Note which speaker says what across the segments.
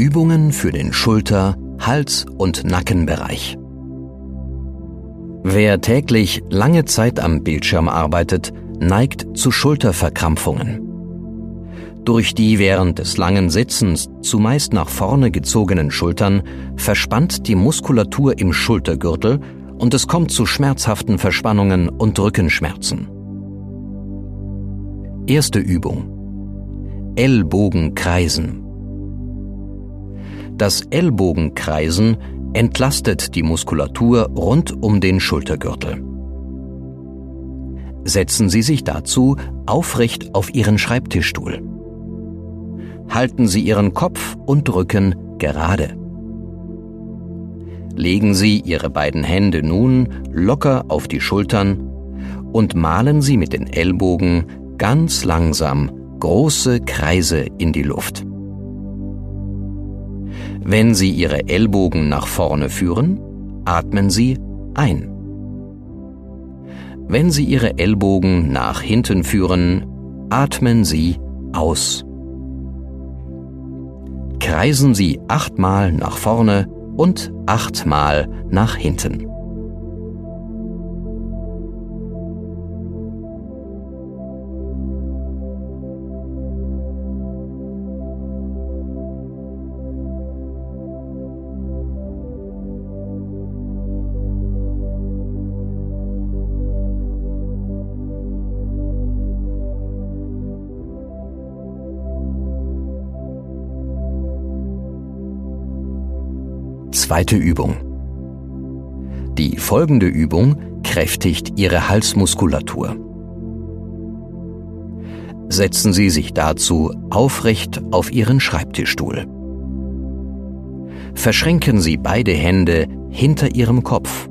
Speaker 1: Übungen für den Schulter-, Hals- und Nackenbereich. Wer täglich lange Zeit am Bildschirm arbeitet, neigt zu Schulterverkrampfungen. Durch die während des langen Sitzens zumeist nach vorne gezogenen Schultern verspannt die Muskulatur im Schultergürtel und es kommt zu schmerzhaften Verspannungen und Rückenschmerzen. Erste Übung. Ellbogenkreisen. Das Ellbogenkreisen entlastet die Muskulatur rund um den Schultergürtel. Setzen Sie sich dazu aufrecht auf Ihren Schreibtischstuhl. Halten Sie Ihren Kopf und Rücken gerade. Legen Sie Ihre beiden Hände nun locker auf die Schultern und malen Sie mit den Ellbogen ganz langsam große Kreise in die Luft. Wenn Sie Ihre Ellbogen nach vorne führen, atmen Sie ein. Wenn Sie Ihre Ellbogen nach hinten führen, atmen Sie aus. Kreisen Sie achtmal nach vorne und achtmal nach hinten. Zweite Übung. Die folgende Übung kräftigt Ihre Halsmuskulatur. Setzen Sie sich dazu aufrecht auf Ihren Schreibtischstuhl. Verschränken Sie beide Hände hinter Ihrem Kopf.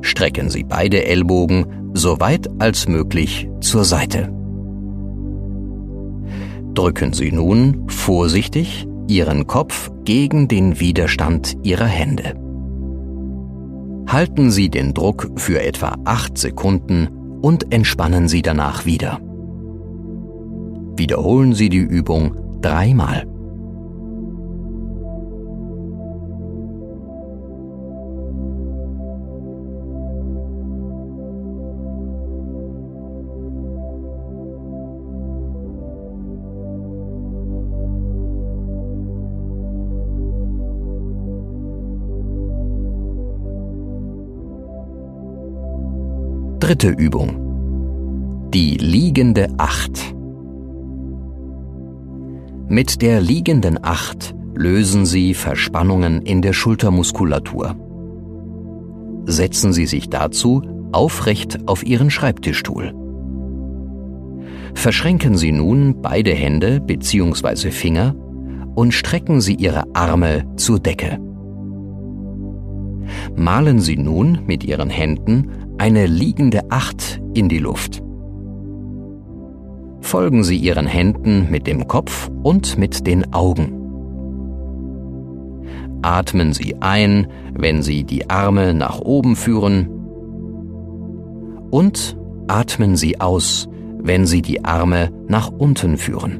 Speaker 1: Strecken Sie beide Ellbogen so weit als möglich zur Seite. Drücken Sie nun vorsichtig Ihren Kopf gegen den Widerstand Ihrer Hände. Halten Sie den Druck für etwa acht Sekunden und entspannen Sie danach wieder. Wiederholen Sie die Übung dreimal. Dritte Übung. Die liegende Acht. Mit der liegenden Acht lösen Sie Verspannungen in der Schultermuskulatur. Setzen Sie sich dazu aufrecht auf Ihren Schreibtischstuhl. Verschränken Sie nun beide Hände bzw. Finger und strecken Sie Ihre Arme zur Decke. Malen Sie nun mit Ihren Händen eine liegende Acht in die Luft. Folgen Sie Ihren Händen mit dem Kopf und mit den Augen. Atmen Sie ein, wenn Sie die Arme nach oben führen und atmen Sie aus, wenn Sie die Arme nach unten führen.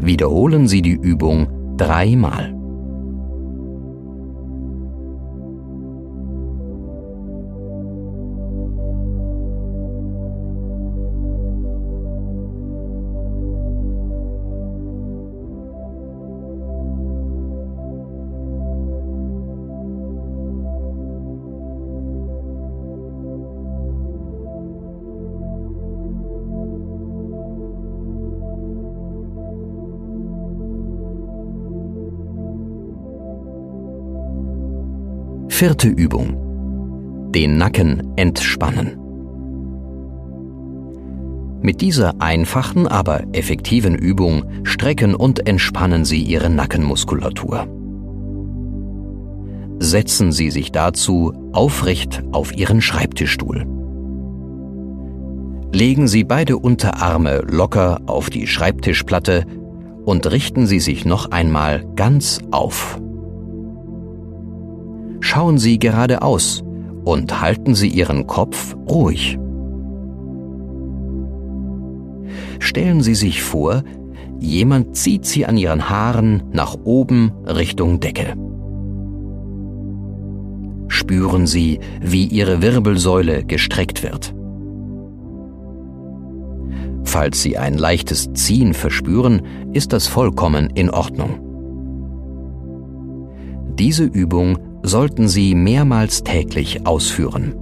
Speaker 1: Wiederholen Sie die Übung dreimal. Vierte Übung. Den Nacken entspannen. Mit dieser einfachen, aber effektiven Übung strecken und entspannen Sie Ihre Nackenmuskulatur. Setzen Sie sich dazu aufrecht auf Ihren Schreibtischstuhl. Legen Sie beide Unterarme locker auf die Schreibtischplatte und richten Sie sich noch einmal ganz auf. Schauen Sie geradeaus und halten Sie Ihren Kopf ruhig. Stellen Sie sich vor, Jemand zieht sie an ihren Haaren nach oben Richtung Decke. Spüren Sie, wie Ihre Wirbelsäule gestreckt wird. Falls Sie ein leichtes Ziehen verspüren, ist das vollkommen in Ordnung. Diese Übung sollten Sie mehrmals täglich ausführen.